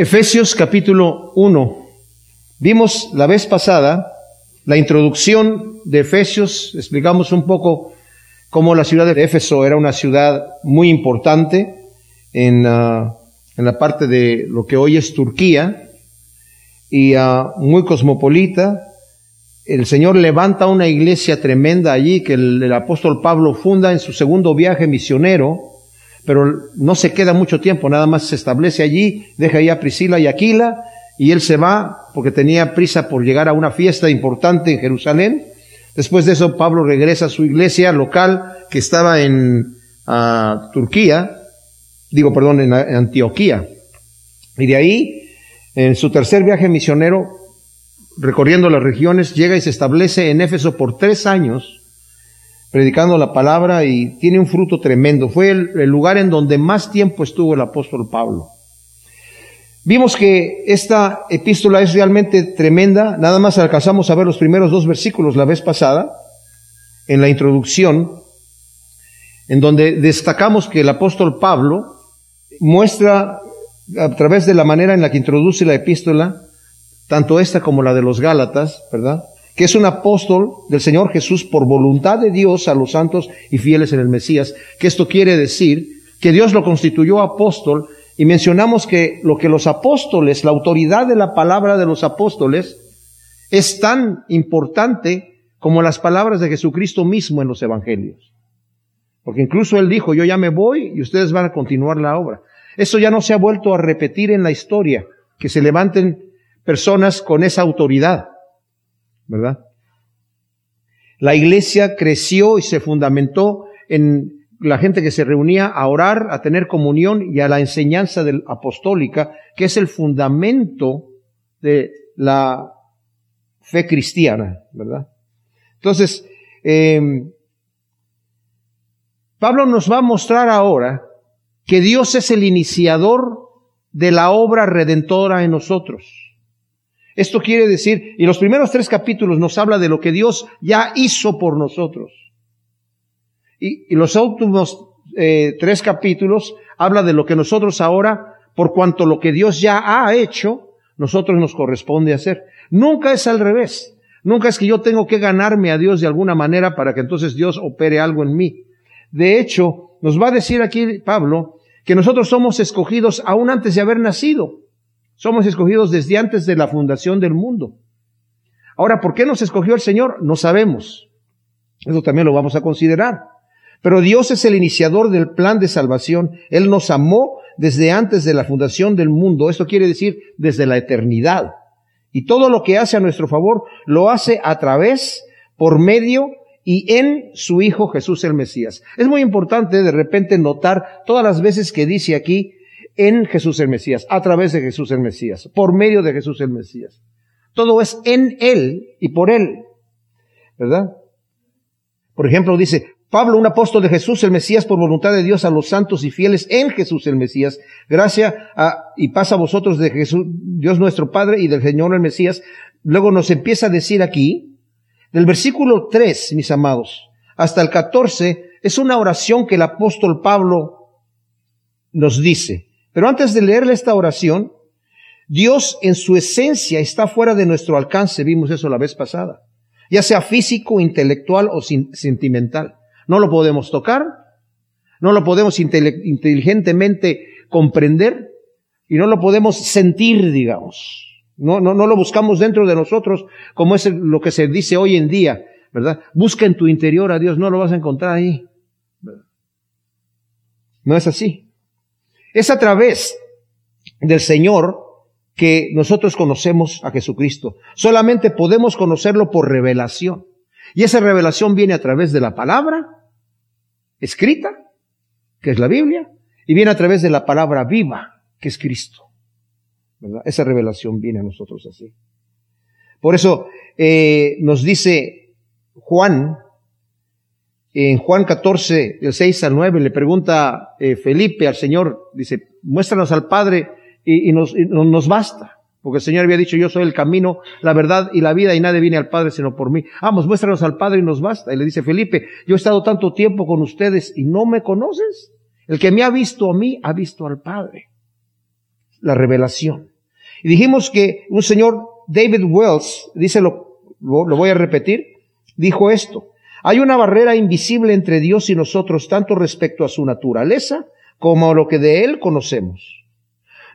Efesios capítulo 1. Vimos la vez pasada la introducción de Efesios, explicamos un poco cómo la ciudad de Éfeso era una ciudad muy importante en, ah, en la parte de lo que hoy es Turquía y ah, muy cosmopolita. El Señor levanta una iglesia tremenda allí que el apóstol Pablo funda en su segundo viaje misionero pero no se queda mucho tiempo, nada más se establece allí, deja ahí a Priscila y Aquila, y él se va porque tenía prisa por llegar a una fiesta importante en Jerusalén. Después de eso, Pablo regresa a su iglesia local que estaba en ah, Turquía, digo, perdón, en, en Antioquía. Y de ahí, en su tercer viaje misionero, recorriendo las regiones, llega y se establece en Éfeso por tres años predicando la palabra y tiene un fruto tremendo. Fue el, lugar en donde más tiempo estuvo el apóstol Pablo. Vimos que esta epístola es realmente tremenda, nada más alcanzamos a ver los primeros dos versículos la vez pasada, en la introducción, en donde destacamos que el apóstol Pablo muestra a través de la manera en la que introduce la epístola, tanto esta como la de los Gálatas, ¿verdad? Que es un apóstol del Señor Jesús por voluntad de Dios a los santos y fieles en el Mesías, que esto quiere decir que Dios lo constituyó apóstol y mencionamos que lo que los apóstoles, la autoridad de la palabra de los apóstoles, es tan importante como las palabras de Jesucristo mismo en los evangelios. Porque incluso él dijo, yo ya me voy y ustedes van a continuar la obra. Eso ya no se ha vuelto a repetir en la historia, que se levanten personas con esa autoridad. ¿Verdad? La iglesia creció y se fundamentó en la gente que se reunía a orar, a tener comunión y a la enseñanza apostólica, que es el fundamento de la fe cristiana, ¿verdad? Entonces, em, Pablo nos va a mostrar ahora que Dios es el iniciador de la obra redentora en nosotros. Esto quiere decir, y los primeros tres capítulos nos habla de lo que Dios ya hizo por nosotros. Y, los últimos eh, tres capítulos habla de lo que nosotros ahora, por cuanto lo que Dios ya ha hecho, nosotros nos corresponde hacer. Nunca es al revés. Nunca es que yo tengo que ganarme a Dios de alguna manera para que entonces Dios opere algo en mí. De hecho, nos va a decir aquí Pablo que nosotros somos escogidos aún antes de haber nacido. Somos escogidos desde antes de la fundación del mundo. Ahora, ¿por qué nos escogió el Señor? No sabemos. Eso también lo vamos a considerar. Pero Dios es el iniciador del plan de salvación. Él nos amó desde antes de la fundación del mundo. Esto quiere decir desde la eternidad. Y todo lo que hace a nuestro favor lo hace a través, por medio y en su Hijo Jesús el Mesías. Es muy importante de repente notar todas las veces que dice aquí en Jesús el Mesías, a través de Jesús el Mesías, por medio de Jesús el Mesías. Todo es en Él y por Él, ¿verdad? Por ejemplo, dice, Pablo, un apóstol de Jesús el Mesías por voluntad de Dios a los santos y fieles en Jesús el Mesías, gracia a, y pasa a vosotros de Jesús, Dios nuestro Padre y del Señor el Mesías. Luego nos empieza a decir aquí, del versículo 3, mis amados, hasta el 14, es una oración que el apóstol Pablo nos dice. Pero antes de leerle esta oración, Dios en su esencia está fuera de nuestro alcance, vimos eso la vez pasada, ya sea físico, intelectual o sentimental. No lo podemos tocar, no lo podemos inteligentemente comprender y no lo podemos sentir, digamos. No, no, no lo buscamos dentro de nosotros como es lo que se dice hoy en día, ¿verdad? Busca en tu interior a Dios, no lo vas a encontrar ahí. No es así. Es a través del Señor que nosotros conocemos a Jesucristo. Solamente podemos conocerlo por revelación. Y esa revelación viene a través de la palabra escrita, que es la Biblia, y viene a través de la palabra viva, que es Cristo. Esa revelación viene a nosotros así. Por eso eh, nos dice Juan en Juan 14, del 6 al 9, le pregunta eh, Felipe al Señor, dice, muéstranos al Padre y, nos, nos basta. Porque el Señor había dicho, yo soy el camino, la verdad y la vida y nadie viene al Padre sino por mí. Vamos, muéstranos al Padre y nos basta. Y le dice Felipe, yo he estado tanto tiempo con ustedes y no me conoces. El que me ha visto a mí, ha visto al Padre. la revelación. Y dijimos que un señor David Wells, dice lo, lo voy a repetir, dijo esto. Hay una barrera invisible entre Dios y nosotros, tanto respecto a su naturaleza como a lo que de Él conocemos.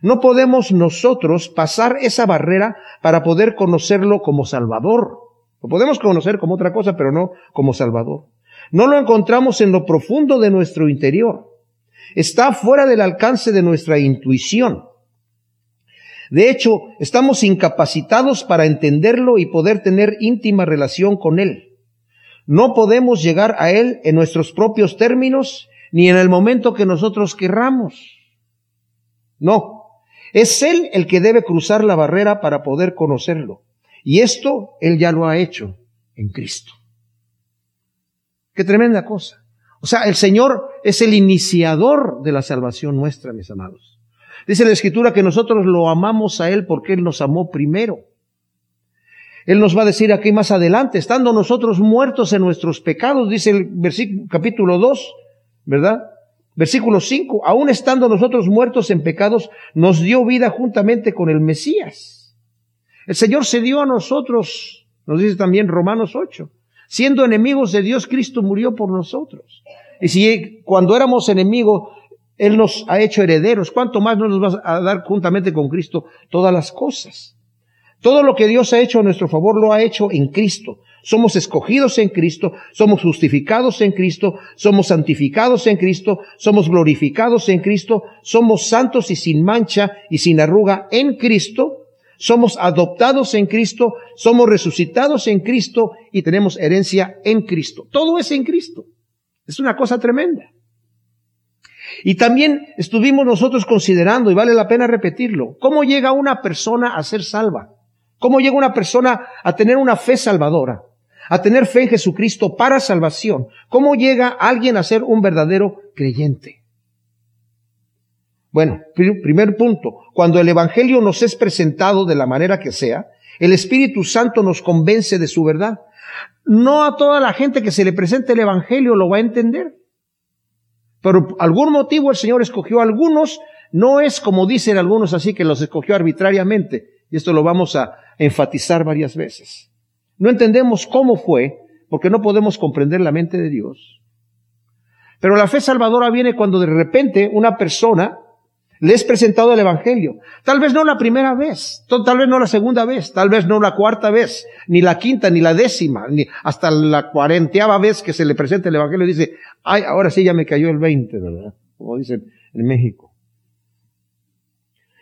No podemos nosotros pasar esa barrera para poder conocerlo como Salvador. Lo podemos conocer como otra cosa, pero no como Salvador. No lo encontramos en lo profundo de nuestro interior. Está fuera del alcance de nuestra intuición. De hecho, estamos incapacitados para entenderlo y poder tener íntima relación con Él. No podemos llegar a Él en nuestros propios términos ni en el momento que nosotros querramos. No, es Él el que debe cruzar la barrera para poder conocerlo. Y esto Él ya lo ha hecho en Cristo. Qué tremenda cosa. O sea, el Señor es el iniciador de la salvación nuestra, mis amados. Dice la Escritura que nosotros lo amamos a Él porque Él nos amó primero. Él nos va a decir aquí más adelante, estando nosotros muertos en nuestros pecados, dice el versículo, capítulo 2, ¿verdad? Versículo 5, aún estando nosotros muertos en pecados, nos dio vida juntamente con el Mesías. El Señor se dio a nosotros, nos dice también Romanos 8. Siendo enemigos de Dios, Cristo murió por nosotros. Y si cuando éramos enemigos, él nos ha hecho herederos. ¿Cuánto más no nos va a dar juntamente con Cristo todas las cosas? Todo lo que Dios ha hecho a nuestro favor lo ha hecho en Cristo. Somos escogidos en Cristo, somos justificados en Cristo, somos santificados en Cristo, somos glorificados en Cristo, somos santos y sin mancha y sin arruga en Cristo, somos adoptados en Cristo, somos resucitados en Cristo y tenemos herencia en Cristo. Todo es en Cristo. Es una cosa tremenda. Y también estuvimos nosotros considerando, y vale la pena repetirlo, cómo llega una persona a ser salva. Cómo llega una persona a tener una fe salvadora, a tener fe en Jesucristo para salvación. Cómo llega alguien a ser un verdadero creyente. Bueno, primer punto, cuando el Evangelio nos es presentado de la manera que sea, el Espíritu Santo nos convence de su verdad. No a toda la gente que se le presente el Evangelio lo va a entender. Pero por algún motivo el Señor escogió a algunos, no es como dicen algunos así que los escogió arbitrariamente, y esto lo vamos a enfatizar varias veces. No entendemos cómo fue, porque no podemos comprender la mente de Dios. Pero la fe salvadora viene cuando de repente una persona le es presentado el Evangelio. Tal vez no la primera vez, tal vez no la segunda vez, tal vez no la cuarta vez, ni la quinta, ni la décima, ni hasta la cuarenteava vez que se le presenta el Evangelio dice, ay, ahora sí ya me cayó el veinte, ¿verdad? Como dicen en México.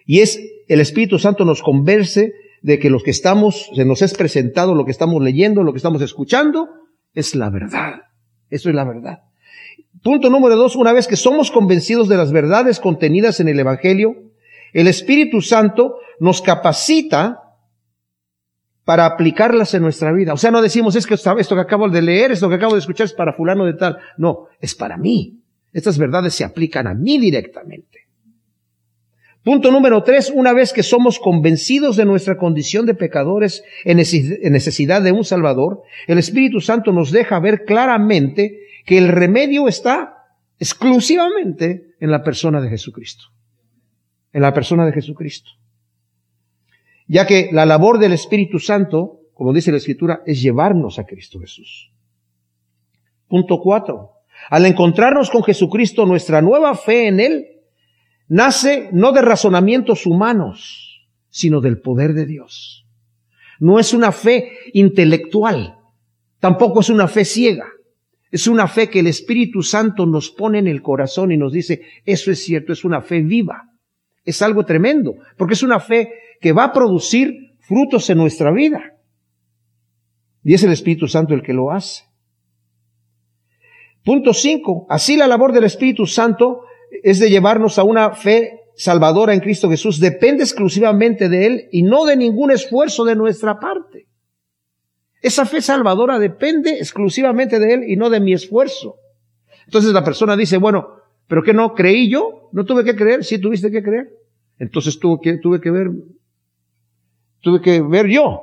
Y es el Espíritu Santo nos converse de que los que estamos, se nos es presentado lo que estamos leyendo, lo que estamos escuchando, es la verdad. Eso es la verdad. Punto número dos, una vez que somos convencidos de las verdades contenidas en el Evangelio, el Espíritu Santo nos capacita para aplicarlas en nuestra vida. O sea, no decimos, es que esto que acabo de leer, esto que acabo de escuchar es para fulano de tal. No, es para mí. Estas verdades se aplican a mí directamente. Punto número tres, una vez que somos convencidos de nuestra condición de pecadores en necesidad de un Salvador, el Espíritu Santo nos deja ver claramente que el remedio está exclusivamente en la persona de Jesucristo. En la persona de Jesucristo. Ya que la labor del Espíritu Santo, como dice la Escritura, es llevarnos a Cristo Jesús. Punto cuatro. Al encontrarnos con Jesucristo, nuestra nueva fe en Él nace no de razonamientos humanos, sino del poder de Dios. No es una fe intelectual, tampoco es una fe ciega. Es una fe que el Espíritu Santo nos pone en el corazón y nos dice, eso es cierto, es una fe viva. Es algo tremendo, porque es una fe que va a producir frutos en nuestra vida. Y es el Espíritu Santo el que lo hace. Punto cinco. Así la labor del Espíritu Santo es de llevarnos a una fe salvadora en Cristo Jesús. Depende exclusivamente de Él y no de ningún esfuerzo de nuestra parte. Esa fe salvadora depende exclusivamente de Él y no de mi esfuerzo. Entonces la persona dice, bueno, ¿pero qué no creí yo? ¿No tuve que creer? Sí, tuviste que creer. Entonces tuve que, tuve que ver, tuve que ver yo.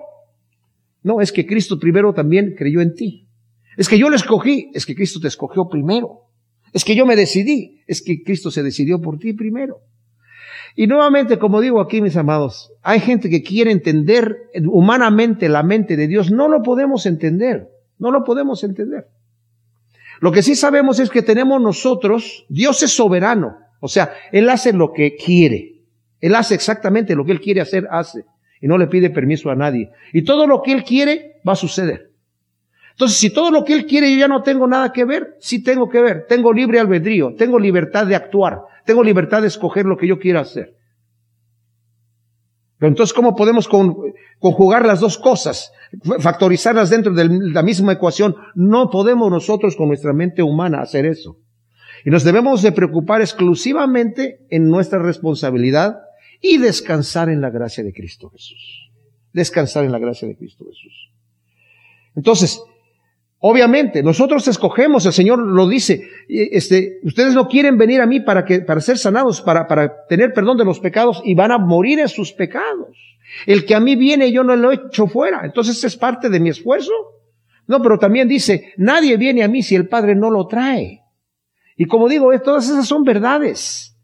No, es que Cristo primero también creyó en ti. Es que yo le escogí, es que Cristo te escogió primero. Es que yo me decidí, es que Cristo se decidió por ti primero. Y nuevamente, como digo aquí, mis amados, hay gente que quiere entender humanamente la mente de Dios. No lo podemos entender. No lo podemos entender. Lo que sí sabemos es que tenemos nosotros, Dios es soberano. O sea, Él hace lo que quiere. Él hace exactamente lo que Él quiere hacer, hace. Y no le pide permiso a nadie. Y todo lo que Él quiere va a suceder. Entonces, si todo lo que Él quiere yo ya no tengo nada que ver, sí tengo que ver. Tengo libre albedrío, tengo libertad de actuar, tengo libertad de escoger lo que yo quiera hacer. Pero entonces, ¿cómo podemos conjugar las dos cosas? Factorizarlas dentro de la misma ecuación. No podemos nosotros con nuestra mente humana hacer eso. Y nos debemos de preocupar exclusivamente en nuestra responsabilidad y descansar en la gracia de Cristo Jesús. Descansar en la gracia de Cristo Jesús. Entonces, obviamente, nosotros escogemos, el Señor lo dice, este, ustedes no quieren venir a mí para que, para ser sanados, para, para tener perdón de los pecados y van a morir en sus pecados. El que a mí viene yo no lo echo fuera. Entonces es parte de mi esfuerzo. No, pero también dice, nadie viene a mí si el Padre no lo trae. Y como digo, todas esas son verdades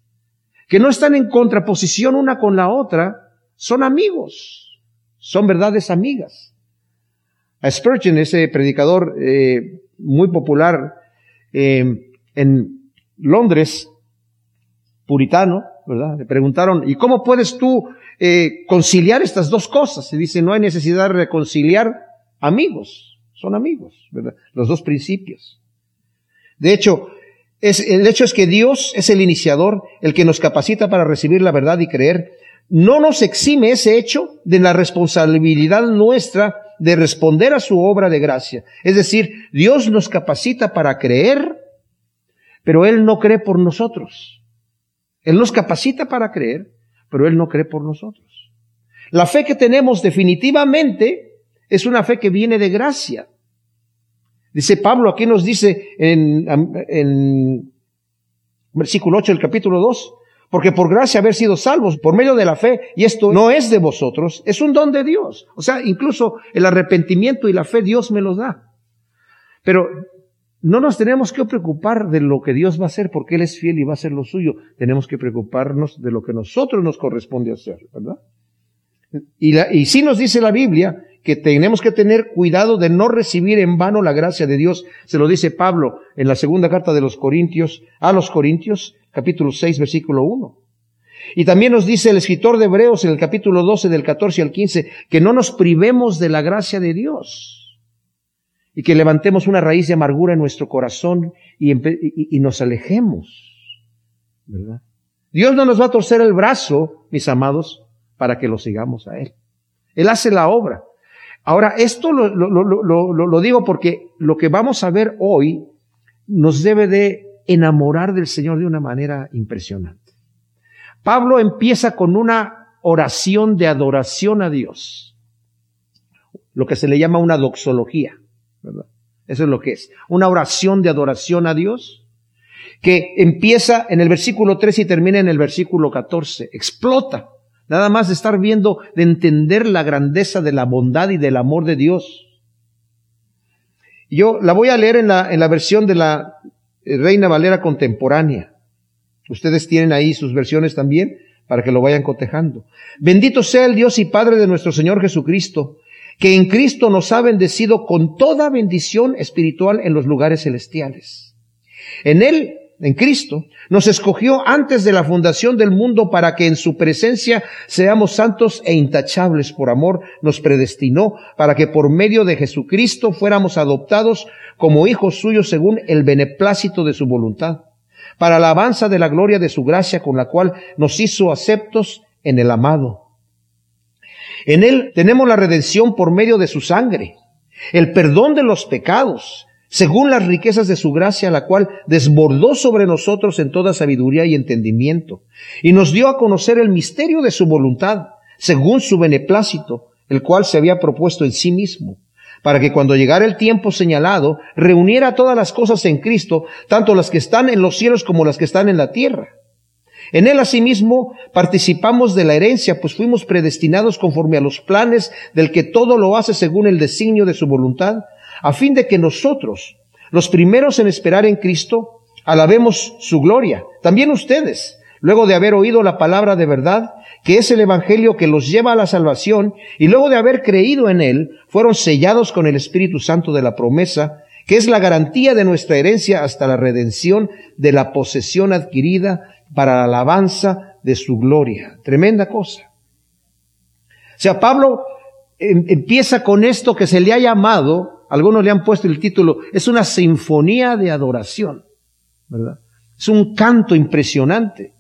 que no están en contraposición una con la otra, son amigos, son verdades amigas. A Spurgeon, ese predicador eh, muy popular eh, en Londres, puritano, ¿verdad? Le preguntaron, ¿y cómo puedes tú eh, conciliar estas dos cosas? Se dice, no hay necesidad de reconciliar amigos, son amigos, ¿verdad? Los dos principios. De hecho, el hecho es que Dios es el iniciador, el que nos capacita para recibir la verdad y creer. No nos exime ese hecho de la responsabilidad nuestra de responder a su obra de gracia. Es decir, Dios nos capacita para creer, pero Él no cree por nosotros. Él nos capacita para creer, pero Él no cree por nosotros. La fe que tenemos definitivamente es una fe que viene de gracia. Dice Pablo, aquí nos dice en, en versículo 8 del capítulo 2, porque por gracia haber sido salvos por medio de la fe, y esto no es de vosotros, es un don de Dios. O sea, incluso el arrepentimiento y la fe Dios me los da. Pero no nos tenemos que preocupar de lo que Dios va a hacer porque Él es fiel y va a hacer lo suyo. Tenemos que preocuparnos de lo que nosotros nos corresponde hacer, ¿verdad? Y, la, y nos dice la Biblia que tenemos que tener cuidado de no recibir en vano la gracia de Dios. Se lo dice Pablo en la segunda carta de los Corintios, a los Corintios, capítulo 6, versículo 1. Y también nos dice el escritor de Hebreos en el capítulo 12 del 14 al 15 que no nos privemos de la gracia de Dios y que levantemos una raíz de amargura en nuestro corazón y, nos alejemos. ¿verdad? Dios no nos va a torcer el brazo, mis amados, para que lo sigamos a Él. Él hace la obra. Ahora, esto lo, digo porque lo que vamos a ver hoy nos debe de enamorar del Señor de una manera impresionante. Pablo empieza con una oración de adoración a Dios, lo que se le llama una doxología, ¿verdad? Eso es lo que es, una oración de adoración a Dios, que empieza en el versículo 3 y termina en el versículo 14, explota Nada más de estar viendo, de entender la grandeza de la bondad y del amor de Dios. Yo la voy a leer en la, en la versión de la eh, Reina Valera contemporánea. Ustedes tienen ahí sus versiones también para que lo vayan cotejando. Bendito sea el Dios y Padre de nuestro Señor Jesucristo, que en Cristo nos ha bendecido con toda bendición espiritual en los lugares celestiales. En Él en Cristo, nos escogió antes de la fundación del mundo para que en su presencia seamos santos e intachables por amor, nos predestinó para que por medio de Jesucristo fuéramos adoptados como hijos suyos según el beneplácito de su voluntad, para la alabanza de la gloria de su gracia con la cual nos hizo aceptos en el amado. En él tenemos la redención por medio de su sangre, el perdón de los pecados, según las riquezas de su gracia, la cual desbordó sobre nosotros en toda sabiduría y entendimiento, y nos dio a conocer el misterio de su voluntad, según su beneplácito, el cual se había propuesto en sí mismo, para que cuando llegara el tiempo señalado, reuniera todas las cosas en Cristo, tanto las que están en los cielos como las que están en la tierra. En él asimismo participamos de la herencia, pues fuimos predestinados conforme a los planes del que todo lo hace según el designio de su voluntad, a fin de que nosotros, los primeros en esperar en Cristo, alabemos su gloria. También ustedes, luego de haber oído la palabra de verdad, que es el Evangelio que los lleva a la salvación, y luego de haber creído en él, fueron sellados con el Espíritu Santo de la promesa, que es la garantía de nuestra herencia hasta la redención de la posesión adquirida para la alabanza de su gloria. Tremenda cosa. O sea, Pablo em, empieza con esto que se le ha llamado, algunos le han puesto el título, es una sinfonía de adoración, ¿verdad? Es un canto impresionante.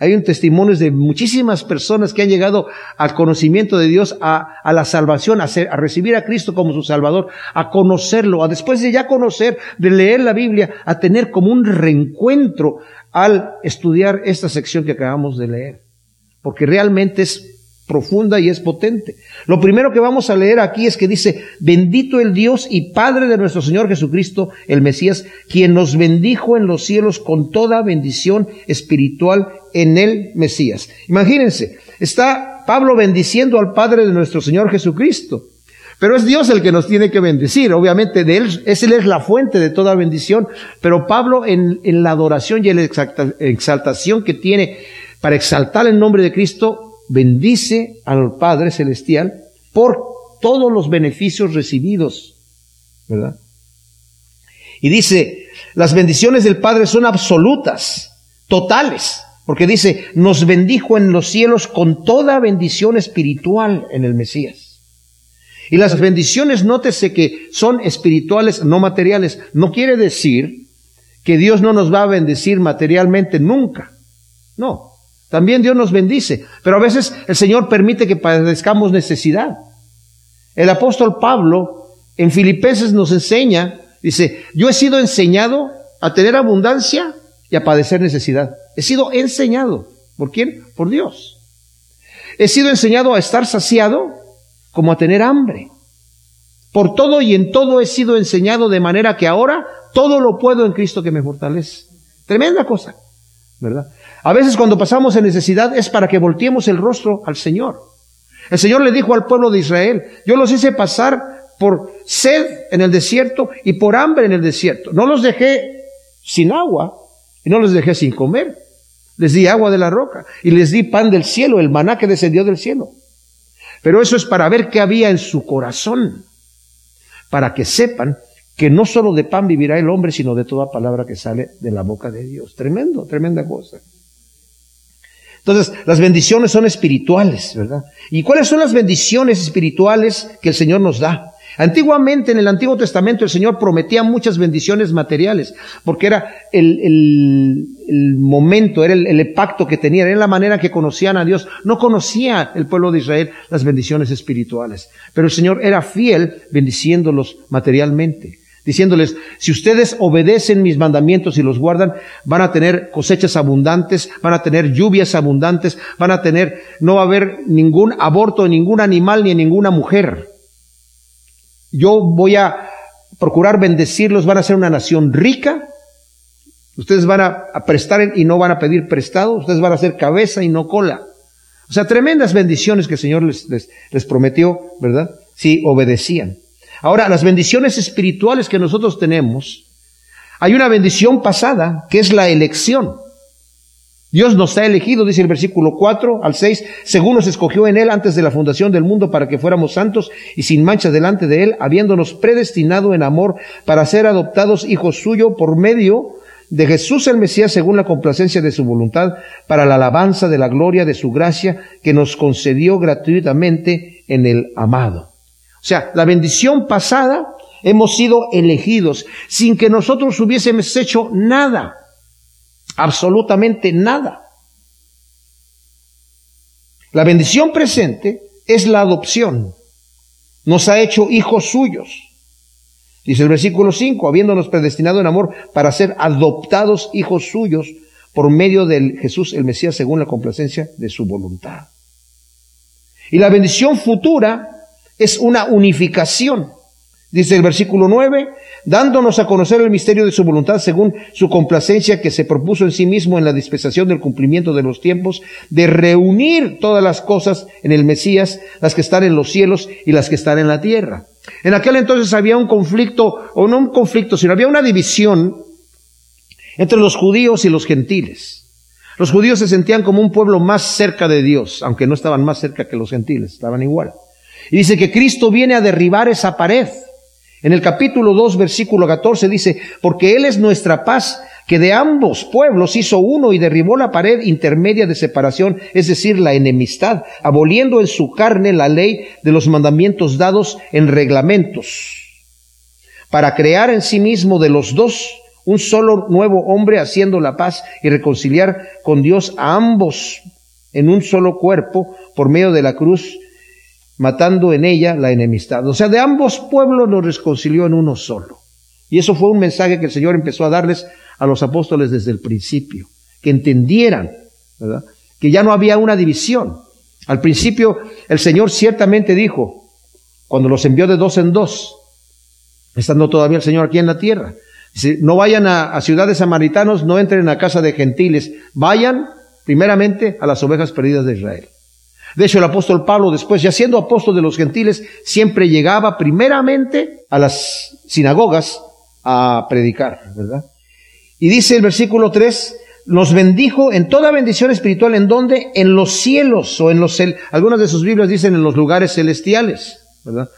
Hay un testimonio de muchísimas personas que han llegado al conocimiento de Dios, a, la salvación, a, a, recibir a Cristo como su Salvador, a conocerlo, a después de ya conocer, de leer la Biblia, a tener como un reencuentro al estudiar esta sección que acabamos de leer. Porque realmente es profunda y es potente. Lo primero que vamos a leer aquí es que dice, bendito el Dios y Padre de nuestro Señor Jesucristo, el Mesías, quien nos bendijo en los cielos con toda bendición espiritual en el Mesías. Imagínense, está Pablo bendiciendo al Padre de nuestro Señor Jesucristo. Pero es Dios el que nos tiene que bendecir. Obviamente, de él, es, él es la fuente de toda bendición. Pero Pablo, en, en la adoración y en la exaltación que tiene para exaltar el nombre de Cristo, bendice al Padre Celestial por todos los beneficios recibidos, ¿verdad? Y dice, las bendiciones del Padre son absolutas, totales, porque dice, nos bendijo en los cielos con toda bendición espiritual en el Mesías. Y las bendiciones, nótese que son espirituales, no materiales. No quiere decir que Dios no nos va a bendecir materialmente nunca. No, también Dios nos bendice, pero a veces el Señor permite que padezcamos necesidad. El apóstol Pablo en Filipenses nos enseña, dice, yo he sido enseñado a tener abundancia y a padecer necesidad. He sido enseñado. ¿Por quién? Por Dios. He sido enseñado a estar saciado como a tener hambre. Por todo y en todo he sido enseñado de manera que ahora todo lo puedo en Cristo que me fortalece. Tremenda cosa, ¿verdad? A veces cuando pasamos en necesidad es para que volteemos el rostro al Señor. El Señor le dijo al pueblo de Israel, yo los hice pasar por sed en el desierto y por hambre en el desierto. No los dejé sin agua y no los dejé sin comer. Les di agua de la roca y les di pan del cielo, el maná que descendió del cielo. Pero eso es para ver qué había en su corazón, para que sepan que no solo de pan vivirá el hombre, sino de toda palabra que sale de la boca de Dios. Tremendo, tremenda cosa. Entonces, las bendiciones son espirituales, ¿verdad? ¿Y cuáles son las bendiciones espirituales que el Señor nos da? Antiguamente, en el Antiguo Testamento, el Señor prometía muchas bendiciones materiales, porque era el, el, momento, era el, el, pacto que tenían, era la manera que conocían a Dios. No conocía el pueblo de Israel las bendiciones espirituales, pero el Señor era fiel bendiciéndolos materialmente diciéndoles, si ustedes obedecen mis mandamientos y los guardan, van a tener cosechas abundantes, van a tener lluvias abundantes, van a tener, no va a haber ningún aborto de ningún animal ni de ninguna mujer. Yo voy a procurar bendecirlos, van a ser una nación rica, ustedes van a, prestar y no van a pedir prestado, ustedes van a ser cabeza y no cola. O sea, tremendas bendiciones que el Señor les, les prometió, ¿verdad? Si obedecían. Ahora, las bendiciones espirituales que nosotros tenemos, hay una bendición pasada que es la elección. Dios nos ha elegido, dice el versículo 4 al 6, según nos escogió en Él antes de la fundación del mundo para que fuéramos santos y sin mancha delante de Él, habiéndonos predestinado en amor para ser adoptados hijos suyos por medio de Jesús el Mesías según la complacencia de su voluntad, para la alabanza de la gloria de su gracia que nos concedió gratuitamente en el amado. O sea, la bendición pasada hemos sido elegidos sin que nosotros hubiésemos hecho nada, absolutamente nada. La bendición presente es la adopción. Nos ha hecho hijos suyos. Dice el versículo 5, habiéndonos predestinado en amor para ser adoptados hijos suyos por medio del Jesús el Mesías según la complacencia de su voluntad. Y la bendición futura es una unificación. Dice el versículo 9, dándonos a conocer el misterio de su voluntad según su complacencia que se propuso en sí mismo en la dispensación del cumplimiento de los tiempos, de reunir todas las cosas en el Mesías, las que están en los cielos y las que están en la tierra. En aquel entonces había un conflicto, o no un conflicto, sino había una división entre los judíos y los gentiles. Los judíos se sentían como un pueblo más cerca de Dios, aunque no estaban más cerca que los gentiles, estaban igual. Y dice que Cristo viene a derribar esa pared. En el capítulo 2, versículo 14 dice, porque Él es nuestra paz, que de ambos pueblos hizo uno y derribó la pared intermedia de separación, es decir, la enemistad, aboliendo en su carne la ley de los mandamientos dados en reglamentos, para crear en sí mismo de los dos un solo nuevo hombre haciendo la paz y reconciliar con Dios a ambos en un solo cuerpo por medio de la cruz, matando en ella la enemistad. O sea, de ambos pueblos los reconcilió en uno solo. Y eso fue un mensaje que el Señor empezó a darles a los apóstoles desde el principio, que entendieran, ¿verdad? Que ya no había una división. Al principio el Señor ciertamente dijo, cuando los envió de dos en dos, estando todavía el Señor aquí en la tierra, no vayan a, ciudades samaritanos, no entren a casa de gentiles, vayan primeramente a las ovejas perdidas de Israel. De hecho, el apóstol Pablo, después, ya siendo apóstol de los gentiles, siempre llegaba primeramente a las sinagogas a predicar, ¿verdad? Y dice el versículo 3, nos bendijo en toda bendición espiritual, ¿en donde En los cielos, o en los, algunas de sus Biblias dicen en los lugares celestiales, ¿verdad?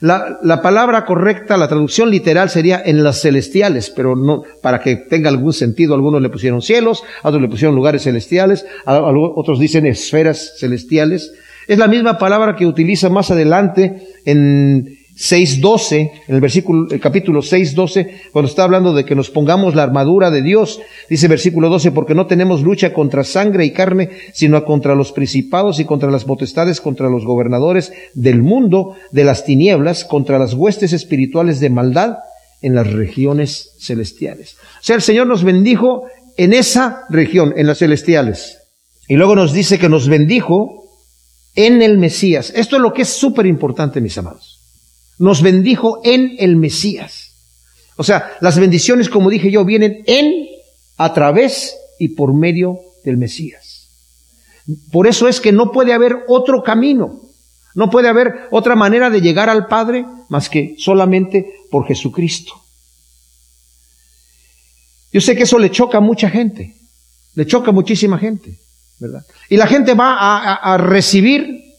La, palabra correcta, la traducción literal sería en las celestiales, pero no, para que tenga algún sentido, algunos le pusieron cielos, otros le pusieron lugares celestiales, otros dicen esferas celestiales. Es la misma palabra que utiliza más adelante en 6.12, en el versículo, el capítulo 6.12, cuando está hablando de que nos pongamos la armadura de Dios, dice versículo 12, porque no tenemos lucha contra sangre y carne, sino contra los principados y contra las potestades, contra los gobernadores del mundo, de las tinieblas, contra las huestes espirituales de maldad en las regiones celestiales. O sea, el Señor nos bendijo en esa región, en las celestiales. Y luego nos dice que nos bendijo en el Mesías. Esto es lo que es súper importante, mis amados nos bendijo en el Mesías. O sea, las bendiciones, como dije yo, vienen en, a través y por medio del Mesías. Por eso es que no puede haber otro camino, no puede haber otra manera de llegar al Padre más que solamente por Jesucristo. Yo sé que eso le choca a mucha gente, le choca a muchísima gente, ¿verdad? Y la gente va a, a recibir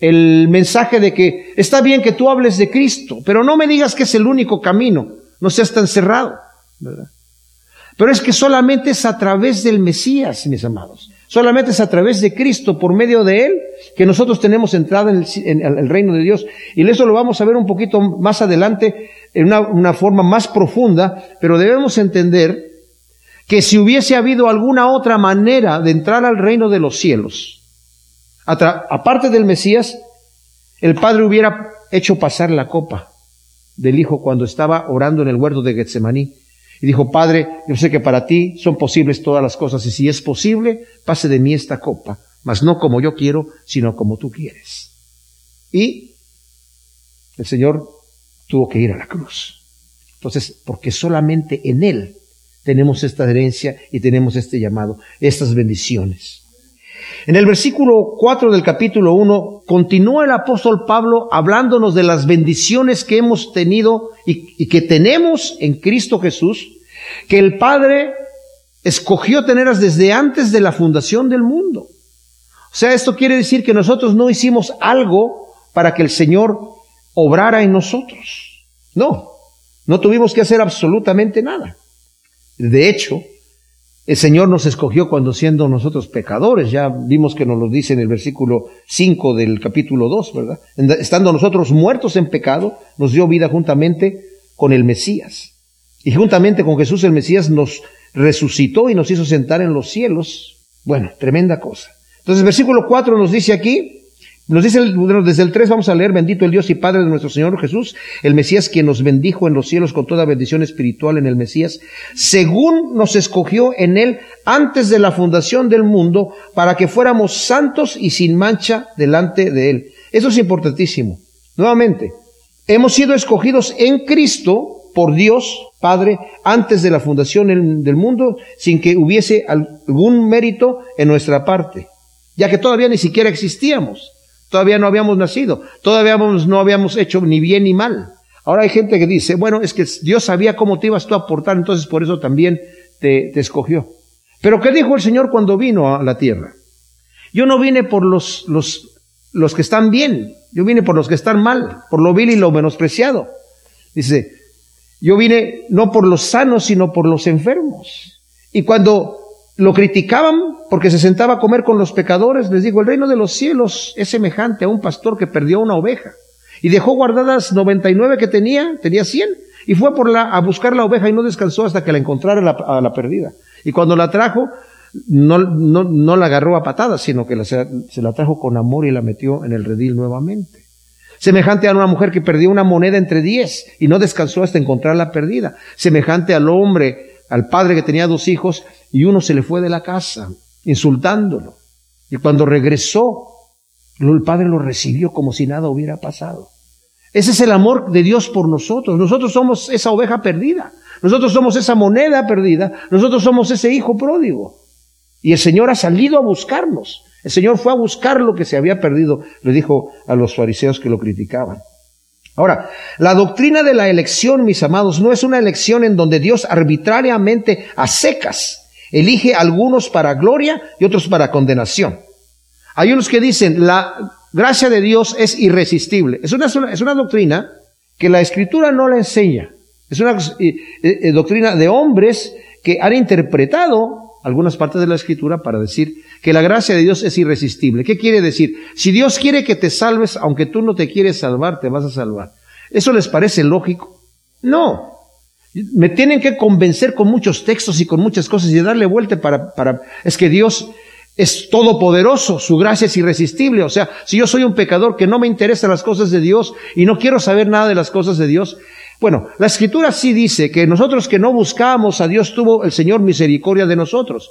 el mensaje de que está bien que tú hables de Cristo, pero no me digas que es el único camino, no seas tan cerrado, ¿verdad? Pero es que solamente es a través del Mesías, mis amados. Solamente es a través de Cristo, por medio de Él, que nosotros tenemos entrada en el, reino de Dios. Y eso lo vamos a ver un poquito más adelante, en una, una forma más profunda, pero debemos entender que si hubiese habido alguna otra manera de entrar al reino de los cielos, aparte del Mesías, el Padre hubiera hecho pasar la copa del Hijo cuando estaba orando en el huerto de Getsemaní. Y dijo, Padre, yo sé que para ti son posibles todas las cosas, y si es posible, pase de mí esta copa, mas no como yo quiero, sino como tú quieres. Y el Señor tuvo que ir a la cruz. Entonces, porque solamente en Él tenemos esta herencia y tenemos este llamado, estas bendiciones. En el versículo 4 del capítulo 1 continúa el apóstol Pablo hablándonos de las bendiciones que hemos tenido y, que tenemos en Cristo Jesús, que el Padre escogió tenerlas desde antes de la fundación del mundo. O sea, esto quiere decir que nosotros no hicimos algo para que el Señor obrara en nosotros. No, no tuvimos que hacer absolutamente nada. De hecho, el Señor nos escogió cuando siendo nosotros pecadores, ya vimos que nos lo dice en el versículo 5 del capítulo 2, ¿verdad? Estando nosotros muertos en pecado, nos dio vida juntamente con el Mesías. Y juntamente con Jesús el Mesías nos resucitó y nos hizo sentar en los cielos. Bueno, tremenda cosa. Entonces, versículo 4 nos dice aquí, nos dice desde el 3 vamos a leer, bendito el Dios y Padre de nuestro Señor Jesús, el Mesías quien nos bendijo en los cielos con toda bendición espiritual en el Mesías, según nos escogió en él antes de la fundación del mundo para que fuéramos santos y sin mancha delante de él. Eso es importantísimo. Nuevamente, hemos sido escogidos en Cristo por Dios Padre antes de la fundación del mundo sin que hubiese algún mérito en nuestra parte, ya que todavía ni siquiera existíamos. Todavía no habíamos nacido, todavía no habíamos hecho ni bien ni mal. Ahora hay gente que dice, bueno, es que Dios sabía cómo te ibas tú a portar, entonces por eso también te, te escogió. Pero ¿qué dijo el Señor cuando vino a la tierra? Yo no vine por los, los, los que están bien, yo vine por los que están mal, por lo vil y lo menospreciado. Dice, yo vine no por los sanos, sino por los enfermos. Y cuando lo criticaban porque se sentaba a comer con los pecadores, les digo, el reino de los cielos es semejante a un pastor que perdió una oveja y dejó guardadas 99 que tenía, tenía 100, y fue por la, a buscar la oveja y no descansó hasta que la encontrara la, a la perdida. Y cuando la trajo, no, no, no la agarró a patadas, sino que la, se, la trajo con amor y la metió en el redil nuevamente. Semejante a una mujer que perdió una moneda entre diez y no descansó hasta encontrarla perdida. Semejante al hombre, al padre que tenía dos hijos y uno se le fue de la casa, insultándolo. Y cuando regresó, el padre lo recibió como si nada hubiera pasado. Ese es el amor de Dios por nosotros. Nosotros somos esa oveja perdida. Nosotros somos esa moneda perdida. Nosotros somos ese hijo pródigo. Y el Señor ha salido a buscarnos. El Señor fue a buscar lo que se había perdido, le dijo a los fariseos que lo criticaban. Ahora, la doctrina de la elección, mis amados, no es una elección en donde Dios arbitrariamente a secas elige algunos para gloria y otros para condenación. Hay unos que dicen, la gracia de Dios es irresistible. Es una, es una doctrina que la escritura no la enseña. Es una eh, eh, doctrina de hombres que han interpretado algunas partes de la escritura para decir que la gracia de Dios es irresistible. ¿Qué quiere decir? Si Dios quiere que te salves, aunque tú no te quieres salvar, te vas a salvar. ¿Eso les parece lógico? No. Me tienen que convencer con muchos textos y con muchas cosas y darle vuelta para, para, es que Dios es todopoderoso, su gracia es irresistible. O sea, si yo soy un pecador que no me interesan las cosas de Dios y no quiero saber nada de las cosas de Dios, bueno, la escritura sí dice que nosotros que no buscábamos a Dios tuvo el Señor misericordia de nosotros.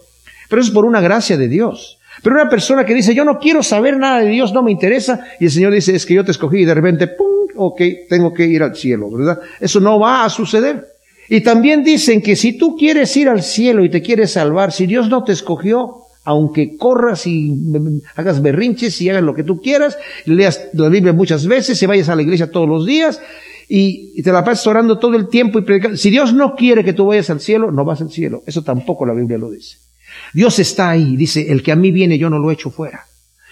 Pero eso es por una gracia de Dios. Pero una persona que dice, yo no quiero saber nada de Dios, no me interesa, y el Señor dice, es que yo te escogí y de repente, ¡pum! Ok, tengo que ir al cielo, ¿verdad? Eso no va a suceder. Y también dicen que si tú quieres ir al cielo y te quieres salvar, si Dios no te escogió, aunque corras y hagas berrinches y hagas lo que tú quieras, leas la Biblia muchas veces, y vayas a la iglesia todos los días, y, te la pasas orando todo el tiempo y predicando. Si Dios no quiere que tú vayas al cielo, no vas al cielo. Eso tampoco la Biblia lo dice. Dios está ahí, dice, el que a mí viene yo no lo echo fuera.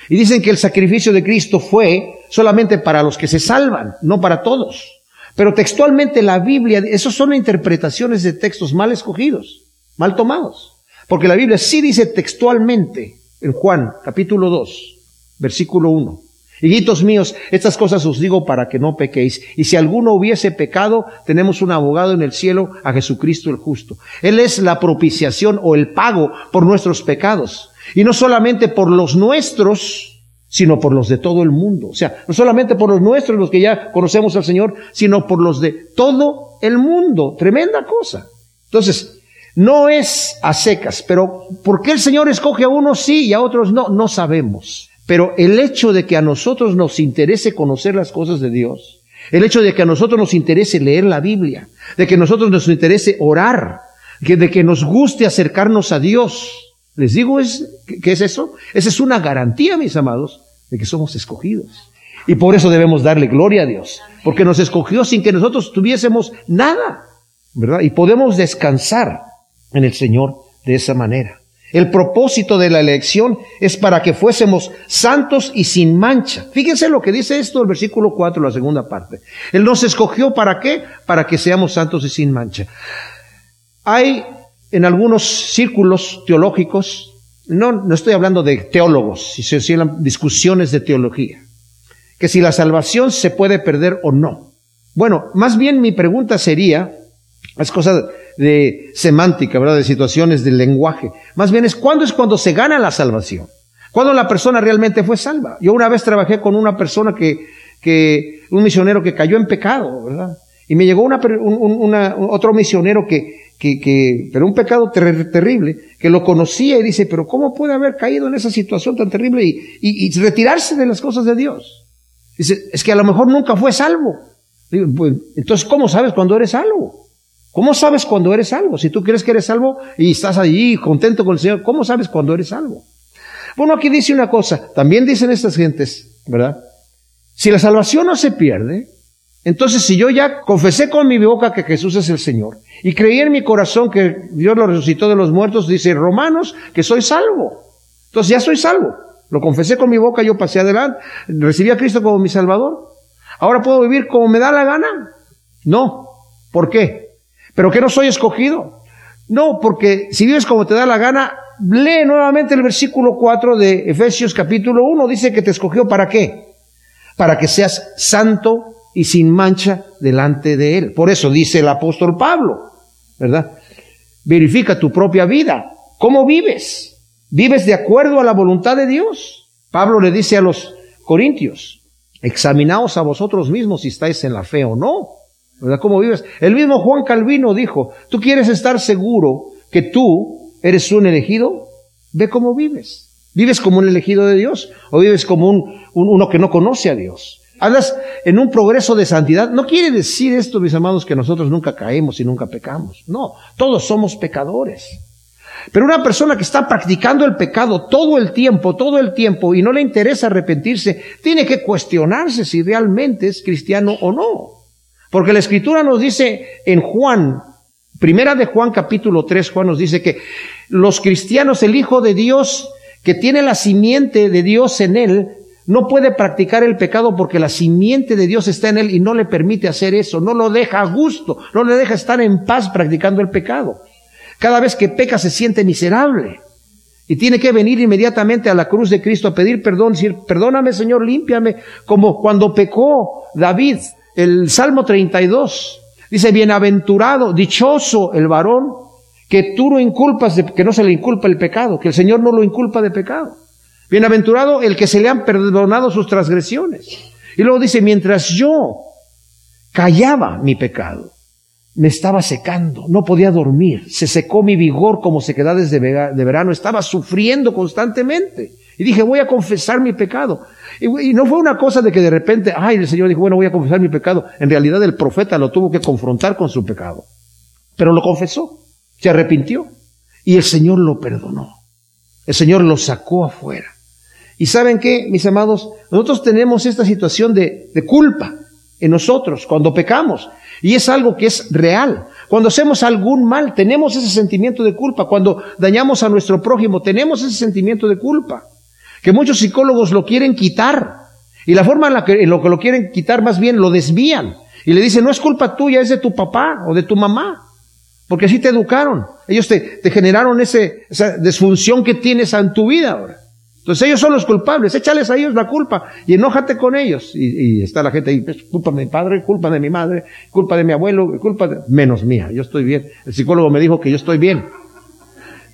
Y dicen que el sacrificio de Cristo fue solamente para los que se salvan, no para todos. Pero textualmente la Biblia, esos son interpretaciones de textos mal escogidos, mal tomados. Porque la Biblia sí dice textualmente en Juan capítulo 2, versículo 1. Hijitos míos, estas cosas os digo para que no pequéis. Y si alguno hubiese pecado, tenemos un abogado en el cielo, a Jesucristo el justo. Él es la propiciación o el pago por nuestros pecados. Y no solamente por los nuestros, sino por los de todo el mundo. O sea, no solamente por los nuestros, los que ya conocemos al Señor, sino por los de todo el mundo. Tremenda cosa. Entonces, no es a secas, pero ¿por qué el Señor escoge a unos sí y a otros no? No sabemos. Pero el hecho de que a nosotros nos interese conocer las cosas de Dios, el hecho de que a nosotros nos interese leer la Biblia, de que a nosotros nos interese orar, de que nos guste acercarnos a Dios, les digo es, ¿qué es eso? Esa es una garantía, mis amados, de que somos escogidos. Y por eso debemos darle gloria a Dios, porque nos escogió sin que nosotros tuviésemos nada, ¿verdad? Y podemos descansar en el Señor de esa manera. El propósito de la elección es para que fuésemos santos y sin mancha. Fíjense lo que dice esto el versículo 4, la segunda parte. Él nos escogió para qué? Para que seamos santos y sin mancha. Hay en algunos círculos teológicos, no, no estoy hablando de teólogos, si se hicieran discusiones de teología, que si la salvación se puede perder o no. Bueno, más bien mi pregunta sería, es cosa de semántica, ¿verdad? De situaciones del lenguaje. Más bien es cuándo es cuando se gana la salvación. Cuando la persona realmente fue salva. Yo una vez trabajé con una persona que, que un misionero que cayó en pecado, ¿verdad? Y me llegó una, una, otro misionero que, que, que, pero un pecado terrible, que lo conocía y dice, pero ¿cómo puede haber caído en esa situación tan terrible y, y, retirarse de las cosas de Dios? Dice, es que a lo mejor nunca fue salvo. Pues, entonces, ¿cómo sabes cuando eres salvo? ¿Cómo sabes cuando eres salvo? Si tú crees que eres salvo y estás allí contento con el Señor, ¿cómo sabes cuando eres salvo? Bueno, aquí dice una cosa, también dicen estas gentes, ¿verdad? Si la salvación no se pierde, Entonces, si yo ya confesé con mi boca que Jesús es el Señor y creí en mi corazón que Dios lo resucitó de los muertos, dice Romanos que soy salvo. Entonces ya soy salvo. Lo confesé con mi boca, yo pasé adelante, recibí a Cristo como mi Salvador. Ahora puedo vivir como me da la gana. No. ¿Por qué? ¿Pero que no soy escogido? No, porque si vives como te da la gana, lee nuevamente el versículo 4 de Efesios capítulo 1. Dice que te escogió para qué? Para que seas santo y sin mancha delante de Él. Por eso dice el apóstol Pablo, ¿verdad? Verifica tu propia vida. ¿Cómo vives? ¿Vives de acuerdo a la voluntad de Dios? Pablo le dice a los corintios, examinaos a vosotros mismos si estáis en la fe o no. ¿Verdad? ¿Cómo vives? El mismo Juan Calvino dijo, tú quieres estar seguro que tú eres un elegido, ve cómo vives. ¿Vives como un elegido de Dios o vives como un, uno que no conoce a Dios? Andas en un progreso de santidad. No quiere decir esto, mis amados, que nosotros nunca caemos y nunca pecamos. No, todos somos pecadores. Pero una persona que está practicando el pecado todo el tiempo, todo el tiempo, y no le interesa arrepentirse, tiene que cuestionarse si realmente es cristiano o no. Porque la escritura nos dice en Juan, primera de Juan capítulo 3, Juan nos dice que los cristianos, el Hijo de Dios, que tiene la simiente de Dios en él, no puede practicar el pecado porque la simiente de Dios está en él y no le permite hacer eso, no lo deja a gusto, no le deja estar en paz practicando el pecado. Cada vez que peca se siente miserable y tiene que venir inmediatamente a la cruz de Cristo a pedir perdón, decir, perdóname Señor, límpiame, como cuando pecó David, el Salmo 32. Dice, bienaventurado, dichoso el varón, que tú no inculpas, de, que no se le inculpa el pecado, que el Señor no lo inculpa de pecado. Bienaventurado el que se le han perdonado sus transgresiones. Y luego dice, mientras yo callaba mi pecado, me estaba secando, no podía dormir, se secó mi vigor como se queda desde de verano, estaba sufriendo constantemente. Y dije, voy a confesar mi pecado. Y, y, no fue una cosa de que de repente, ay, el Señor dijo, bueno, voy a confesar mi pecado. En realidad el profeta lo tuvo que confrontar con su pecado. Pero lo confesó, se arrepintió y el Señor lo perdonó. El Señor lo sacó afuera. Y saben qué, mis amados, nosotros tenemos esta situación de, culpa en nosotros cuando pecamos. Y es algo que es real. Cuando hacemos algún mal, tenemos ese sentimiento de culpa. Cuando dañamos a nuestro prójimo, tenemos ese sentimiento de culpa. Que muchos psicólogos lo quieren quitar. Y la forma en la que, en lo que lo quieren quitar más bien lo desvían. Y le dicen, no es culpa tuya, es de tu papá o de tu mamá. Porque así te educaron. Ellos te, te generaron ese, esa disfunción que tienes en tu vida ahora. Entonces ellos son los culpables, échales a ellos la culpa y enójate con ellos. Y, está la gente ahí, culpa de mi padre, culpa de mi madre, culpa de mi abuelo, culpa de... menos mía, yo estoy bien. El psicólogo me dijo que yo estoy bien.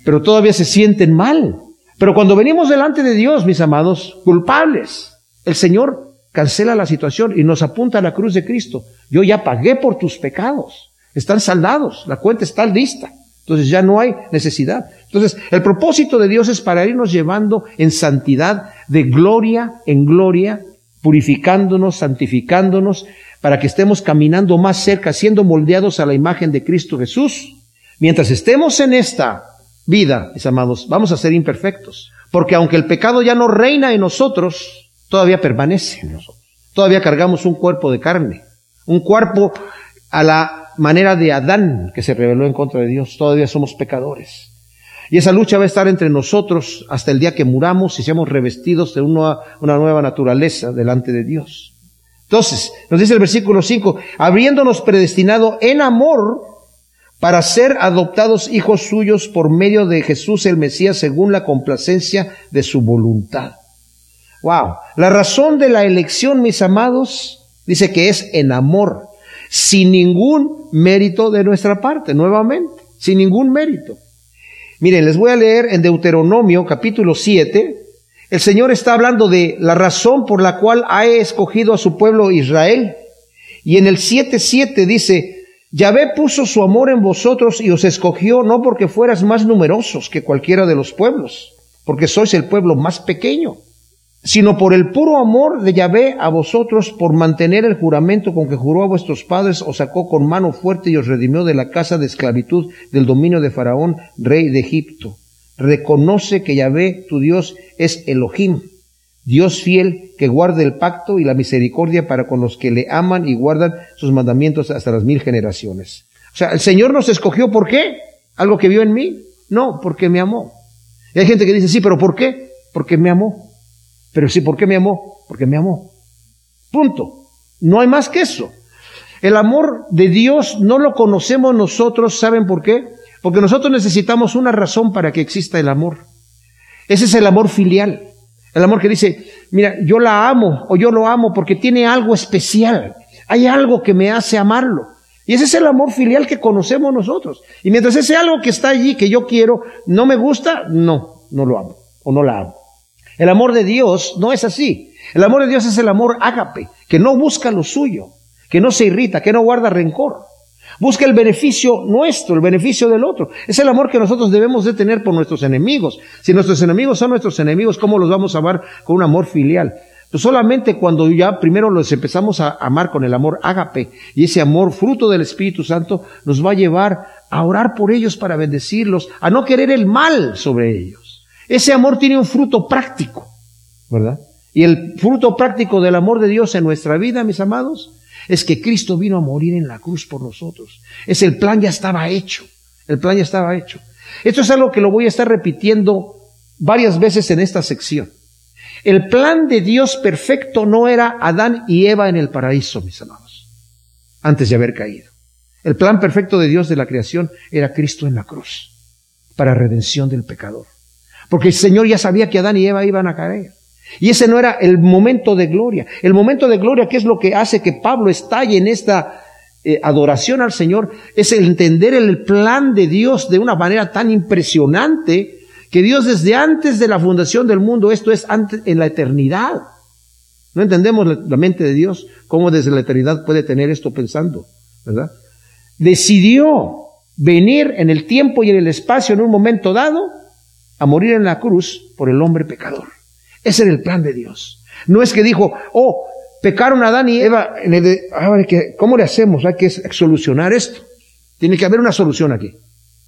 Pero todavía se sienten mal. Pero cuando venimos delante de Dios, mis amados, culpables, el Señor cancela la situación y nos apunta a la cruz de Cristo. Yo ya pagué por tus pecados. Están saldados, la cuenta está lista. Entonces ya no hay necesidad. Entonces, el propósito de Dios es para irnos llevando en santidad, de gloria en gloria, purificándonos, santificándonos, para que estemos caminando más cerca, siendo moldeados a la imagen de Cristo Jesús. Mientras estemos en esta vida, mis amados, vamos a ser imperfectos. Porque aunque el pecado ya no reina en nosotros, todavía permanece en nosotros. Todavía cargamos un cuerpo de carne, un cuerpo a la manera de Adán que se rebeló en contra de Dios. Todavía somos pecadores. Y esa lucha va a estar entre nosotros hasta el día que muramos y seamos revestidos de una, una nueva naturaleza delante de Dios. Entonces, nos dice el versículo 5, habiéndonos predestinado en amor para ser adoptados hijos suyos por medio de Jesús el Mesías según la complacencia de su voluntad. Wow. La razón de la elección, mis amados, dice que es en amor, sin ningún mérito de nuestra parte, nuevamente, sin ningún mérito. Miren, les voy a leer en Deuteronomio capítulo 7. El Señor está hablando de la razón por la cual ha escogido a su pueblo Israel. Y en el 7.7 dice, Yahvé puso su amor en vosotros y os escogió no porque fueras más numerosos que cualquiera de los pueblos, porque sois el pueblo más pequeño sino por el puro amor de Yahvé a vosotros, por mantener el juramento con que juró a vuestros padres, os sacó con mano fuerte y os redimió de la casa de esclavitud del dominio de Faraón, rey de Egipto. Reconoce que Yahvé, tu Dios, es Elohim, Dios fiel que guarda el pacto y la misericordia para con los que le aman y guardan sus mandamientos hasta las mil generaciones. O sea, el Señor nos escogió, ¿por qué? ¿Algo que vio en mí? No, porque me amó. Y hay gente que dice, sí, pero ¿por qué? Porque me amó. Pero sí, ¿por qué me amó? Porque me amó. Punto. No hay más que eso. El amor de Dios no lo conocemos nosotros, ¿saben por qué? Porque nosotros necesitamos una razón para que exista el amor. Ese es el amor filial. El amor que dice, mira, yo la amo o yo lo amo porque tiene algo especial. Hay algo que me hace amarlo. Y ese es el amor filial que conocemos nosotros. Y mientras ese algo que está allí, que yo quiero, no me gusta, no, no lo amo o no la amo. El amor de Dios no es así. El amor de Dios es el amor ágape, que no busca lo suyo, que no se irrita, que no guarda rencor. Busca el beneficio nuestro, el beneficio del otro. Es el amor que nosotros debemos de tener por nuestros enemigos. Si nuestros enemigos son nuestros enemigos, ¿cómo los vamos a amar con un amor filial? Pues solamente cuando ya primero los empezamos a amar con el amor ágape y ese amor fruto del Espíritu Santo nos va a llevar a orar por ellos para bendecirlos, a no querer el mal sobre ellos. Ese amor tiene un fruto práctico, ¿verdad? Y el fruto práctico del amor de Dios en nuestra vida, mis amados, es que Cristo vino a morir en la cruz por nosotros. Es el plan ya estaba hecho. El plan ya estaba hecho. Esto es algo que lo voy a estar repitiendo varias veces en esta sección. El plan de Dios perfecto no era Adán y Eva en el paraíso, mis amados, antes de haber caído. El plan perfecto de Dios de la creación era Cristo en la cruz, para redención del pecador. Porque el Señor ya sabía que Adán y Eva iban a caer. Y ese no era el momento de gloria. El momento de gloria, ¿qué es lo que hace que Pablo estalle en esta eh, adoración al Señor? Es entender el plan de Dios de una manera tan impresionante que Dios desde antes de la fundación del mundo, esto es antes, en la eternidad. No entendemos la mente de Dios, cómo desde la eternidad puede tener esto pensando, ¿verdad? Decidió venir en el tiempo y en el espacio en un momento dado a morir en la cruz por el hombre pecador. Ese era el plan de Dios. No es que dijo, oh, pecaron Adán y Eva, ¿cómo le hacemos? Hay que solucionar esto. Tiene que haber una solución aquí.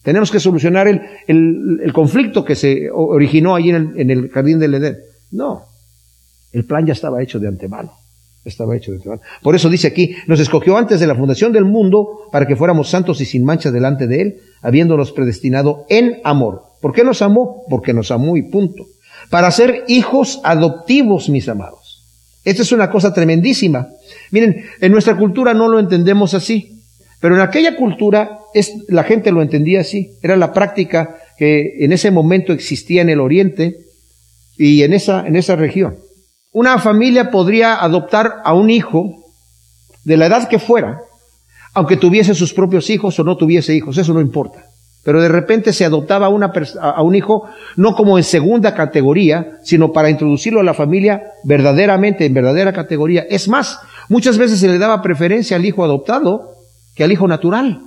Tenemos que solucionar el, el, conflicto que se originó allí en el, en el jardín del Edén. No, el plan ya estaba hecho de antemano. Estaba hecho de antemano. Por eso dice aquí, nos escogió antes de la fundación del mundo para que fuéramos santos y sin mancha delante de Él, habiéndonos predestinado en amor. ¿Por qué nos amó? Porque nos amó y punto para ser hijos adoptivos, mis amados. Esta es una cosa tremendísima. Miren, en nuestra cultura no lo entendemos así, pero en aquella cultura es, la gente lo entendía así. Era la práctica que en ese momento existía en el oriente y en esa, en esa región. Una familia podría adoptar a un hijo de la edad que fuera, aunque tuviese sus propios hijos o no tuviese hijos, eso no importa. Pero de repente se adoptaba una a un hijo no como en segunda categoría, sino para introducirlo a la familia verdaderamente, en verdadera categoría. Es más, muchas veces se le daba preferencia al hijo adoptado que al hijo natural.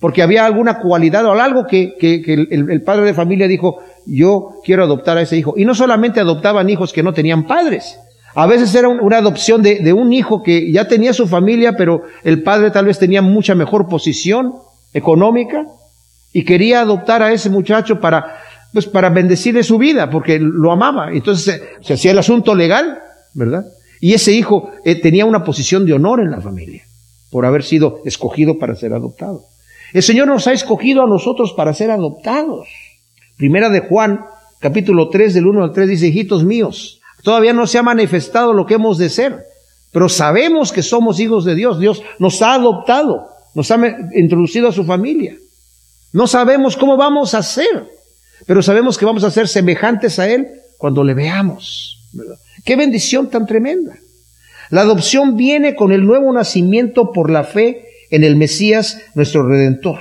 Porque había alguna cualidad o algo que, el, padre de familia dijo, yo quiero adoptar a ese hijo. Y no solamente adoptaban hijos que no tenían padres. A veces era una adopción de, un hijo que ya tenía su familia, pero el padre tal vez tenía mucha mejor posición económica y quería adoptar a ese muchacho para, pues para bendecirle su vida, porque lo amaba. Entonces se, hacía el asunto legal, ¿verdad? Y ese hijo eh, tenía una posición de honor en la familia, por haber sido escogido para ser adoptado. El Señor nos ha escogido a nosotros para ser adoptados. Primera de Juan, capítulo 3, del 1 al 3, dice, hijitos míos, todavía no se ha manifestado lo que hemos de ser, pero sabemos que somos hijos de Dios. Dios nos ha adoptado, nos ha introducido a su familia. No sabemos cómo vamos a ser, pero sabemos que vamos a ser semejantes a Él cuando le veamos. Qué bendición tan tremenda. La adopción viene con el nuevo nacimiento por la fe en el Mesías, nuestro Redentor.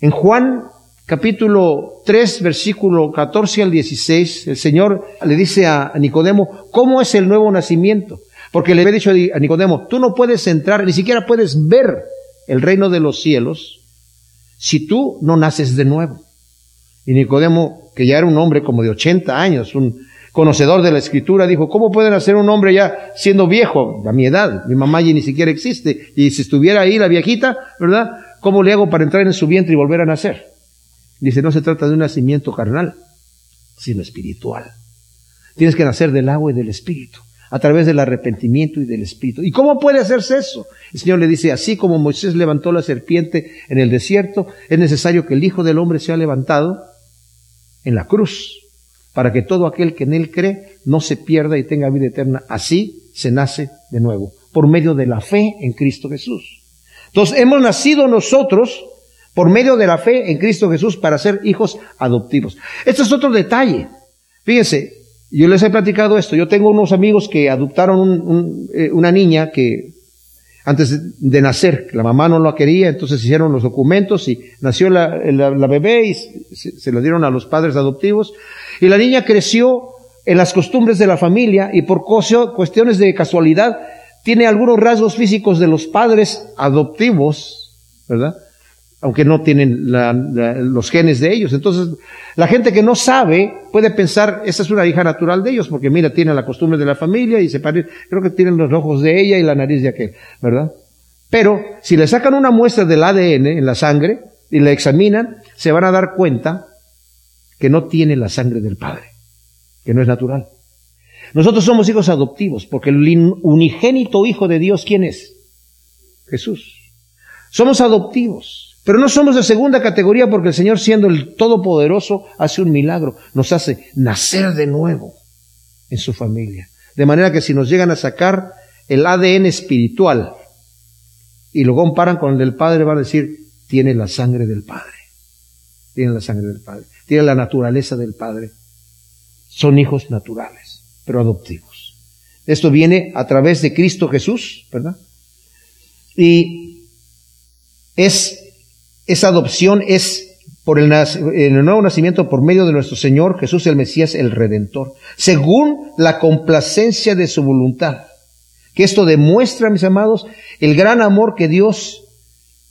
En Juan capítulo 3, versículo 14 al 16, el Señor le dice a Nicodemo, ¿cómo es el nuevo nacimiento? Porque le había dicho a Nicodemo, tú no puedes entrar, ni siquiera puedes ver el reino de los cielos si tú no naces de nuevo. Y Nicodemo, que ya era un hombre como de 80 años, un conocedor de la escritura, dijo, ¿cómo puede nacer un hombre ya siendo viejo, a mi edad? Mi mamá ya ni siquiera existe. Y si estuviera ahí la viejita, ¿verdad? ¿Cómo le hago para entrar en su vientre y volver a nacer? Dice, no se trata de un nacimiento carnal, sino espiritual. Tienes que nacer del agua y del Espíritu, a través del arrepentimiento y del Espíritu. ¿Y cómo puede hacerse eso? El Señor le dice, así como Moisés levantó la serpiente en el desierto, es necesario que el Hijo del Hombre sea levantado en la cruz, para que todo aquel que en Él cree no se pierda y tenga vida eterna. Así se nace de nuevo, por medio de la fe en Cristo Jesús. Entonces, hemos nacido nosotros por medio de la fe en Cristo Jesús para ser hijos adoptivos. Este es otro detalle. Fíjense, yo les he platicado esto. Yo tengo unos amigos que adoptaron eh, una niña que antes de, nacer, la mamá no la quería, entonces hicieron los documentos y nació la, bebé y se, se, lo dieron a los padres adoptivos. Y la niña creció en las costumbres de la familia y por cuestiones de casualidad tiene algunos rasgos físicos de los padres adoptivos, ¿verdad? Aunque no tienen los genes de ellos. Entonces, la gente que no sabe puede pensar, esa es una hija natural de ellos, porque mira, tiene la costumbre de la familia y se parece, creo que tienen los ojos de ella y la nariz de aquel, ¿verdad? Pero, si le sacan una muestra del ADN en la sangre y la examinan, se van a dar cuenta que no tiene la sangre del padre, que no es natural. Nosotros somos hijos adoptivos, porque el unigénito Hijo de Dios, ¿quién es? Jesús. Somos adoptivos, pero no somos de segunda categoría porque el Señor, siendo el Todopoderoso, hace un milagro, nos hace nacer de nuevo en su familia. De manera que si nos llegan a sacar el ADN espiritual y lo comparan con el del Padre, van a decir, tiene la sangre del Padre. Tiene la sangre del Padre. Tiene la naturaleza del Padre. Son hijos naturales pero adoptivos. Esto viene a través de Cristo Jesús, ¿verdad? Y es, esa adopción es por el, el, nuevo nacimiento por medio de nuestro Señor Jesús el Mesías, el Redentor, según la complacencia de su voluntad. Que esto demuestra, mis amados, el gran amor que Dios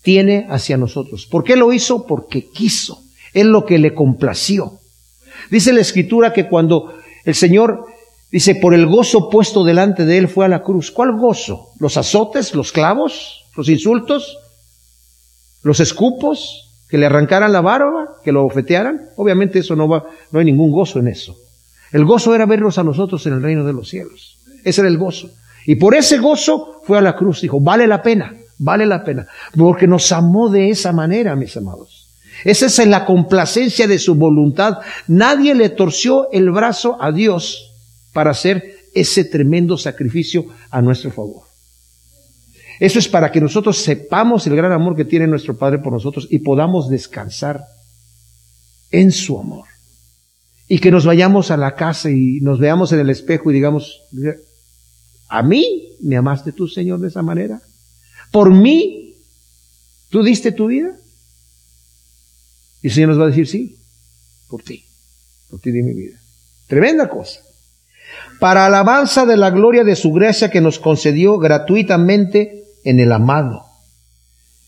tiene hacia nosotros. ¿Por qué lo hizo? Porque quiso. Es lo que le complació. Dice la Escritura que cuando el Señor Dice, por el gozo puesto delante de él fue a la cruz. ¿Cuál gozo? ¿Los azotes, los clavos, los insultos, los escupos, que le arrancaran la barba, que lo bofetearan? Obviamente eso no va, no hay ningún gozo en eso. El gozo era verlos a nosotros en el reino de los cielos. Ese era el gozo. Y por ese gozo fue a la cruz. Dijo, vale la pena, vale la pena. Porque nos amó de esa manera, mis amados. Esa es la complacencia de su voluntad. Nadie le torció el brazo a Dios para hacer ese tremendo sacrificio a nuestro favor. Eso es para que nosotros sepamos el gran amor que tiene nuestro Padre por nosotros y podamos descansar en su amor. Y que nos vayamos a la casa y nos veamos en el espejo y digamos, ¿a mí me amaste tú, Señor, de esa manera? ¿Por mí tú diste tu vida? Y el Señor nos va a decir, sí, por ti, por ti di mi vida. Tremenda cosa para alabanza de la gloria de su gracia que nos concedió gratuitamente en el amado.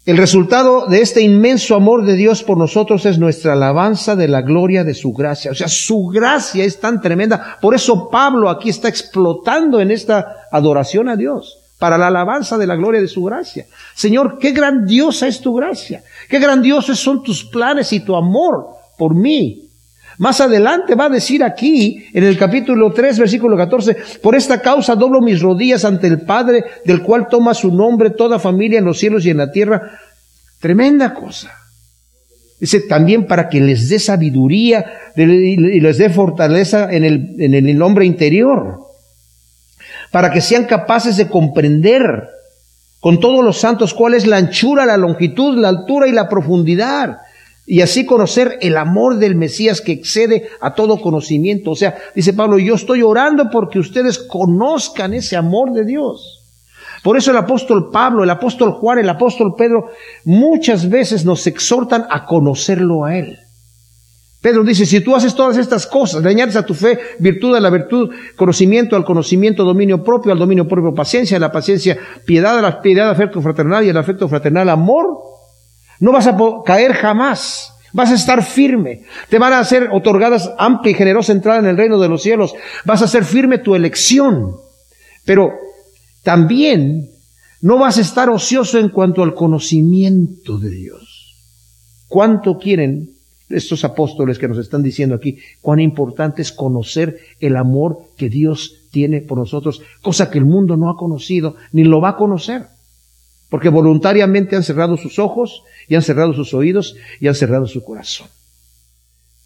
El resultado de este inmenso amor de Dios por nosotros es nuestra alabanza de la gloria de su gracia. O sea, su gracia es tan tremenda. Por eso Pablo aquí está explotando en esta adoración a Dios, para la alabanza de la gloria de su gracia. Señor, qué grandiosa es tu gracia. Qué grandiosos son tus planes y tu amor por mí. Más adelante va a decir aquí, en el capítulo 3, versículo 14, por esta causa doblo mis rodillas ante el Padre, del cual toma su nombre toda familia en los cielos y en la tierra. Tremenda cosa. Dice también para que les dé sabiduría y les dé fortaleza en el, en el hombre interior, para que sean capaces de comprender con todos los santos cuál es la anchura, la longitud, la altura y la profundidad y así conocer el amor del Mesías que excede a todo conocimiento. O sea, dice Pablo, yo estoy orando porque ustedes conozcan ese amor de Dios. Por eso el apóstol Pablo, el apóstol Juan, el apóstol Pedro, muchas veces nos exhortan a conocerlo a Él. Pedro dice, si tú haces todas estas cosas, le añades a tu fe virtud a la virtud, conocimiento al conocimiento, dominio propio al dominio propio, paciencia a la paciencia, piedad a la piedad, afecto fraternal y al afecto fraternal, amor, no vas a caer jamás. Vas a estar firme. Te van a ser otorgadas amplia y generosa entrada en el reino de los cielos. Vas a ser firme tu elección. Pero también no vas a estar ocioso en cuanto al conocimiento de Dios. ¿Cuánto quieren estos apóstoles que nos están diciendo aquí, cuán importante es conocer el amor que Dios tiene por nosotros, cosa que el mundo no ha conocido ni lo va a conocer, porque voluntariamente han cerrado sus ojos y han cerrado sus oídos y han cerrado su corazón.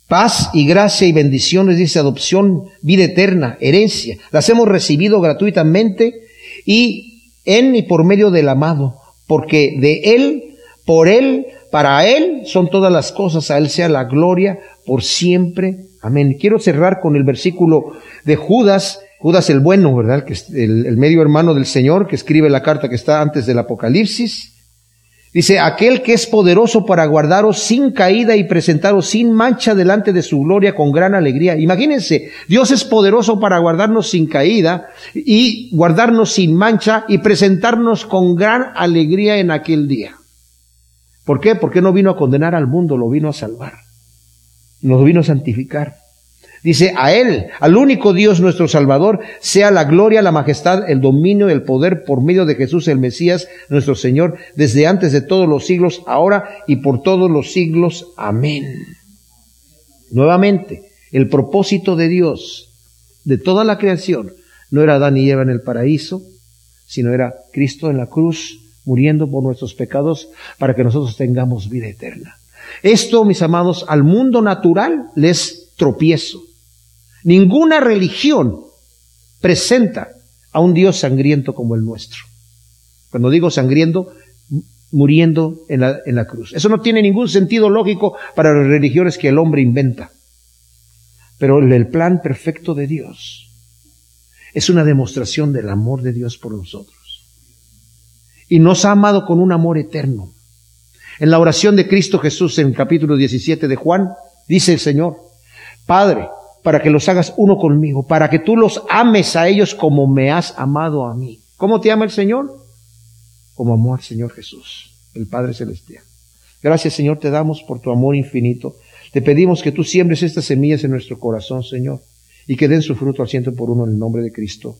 Paz y gracia y bendiciones, dice adopción, vida eterna, herencia, las hemos recibido gratuitamente y en y por medio del amado, porque de Él, por Él, para Él son todas las cosas, a Él sea la gloria por siempre. Amén. Quiero cerrar con el versículo de Judas, Judas el bueno, ¿verdad? El, el medio hermano del Señor, que escribe la carta que está antes del Apocalipsis. Dice, aquel que es poderoso para guardaros sin caída y presentaros sin mancha delante de su gloria con gran alegría. Imagínense, Dios es poderoso para guardarnos sin caída y guardarnos sin mancha y presentarnos con gran alegría en aquel día. ¿Por qué? Porque no vino a condenar al mundo, lo vino a salvar. Nos vino a santificar. Dice, a Él, al único Dios nuestro Salvador, sea la gloria, la majestad, el dominio, el poder por medio de Jesús el Mesías, nuestro Señor, desde antes de todos los siglos, ahora y por todos los siglos. Amén. Nuevamente, el propósito de Dios, de toda la creación, no era Adán y Eva en el paraíso, sino era Cristo en la cruz, muriendo por nuestros pecados, para que nosotros tengamos vida eterna. Esto, mis amados, al mundo natural les tropiezo. Ninguna religión presenta a un Dios sangriento como el nuestro. Cuando digo sangriento, muriendo en la, en la, cruz. Eso no tiene ningún sentido lógico para las religiones que el hombre inventa. Pero el plan perfecto de Dios es una demostración del amor de Dios por nosotros. Y nos ha amado con un amor eterno. En la oración de Cristo Jesús en el capítulo 17 de Juan, dice el Señor, Padre, para que los hagas uno conmigo, para que tú los ames a ellos como me has amado a mí. ¿Cómo te ama el Señor? Como amó al Señor Jesús, el Padre Celestial. Gracias Señor te damos por tu amor infinito. Te pedimos que tú siembres estas semillas en nuestro corazón, Señor, y que den su fruto al ciento por uno en el nombre de Cristo.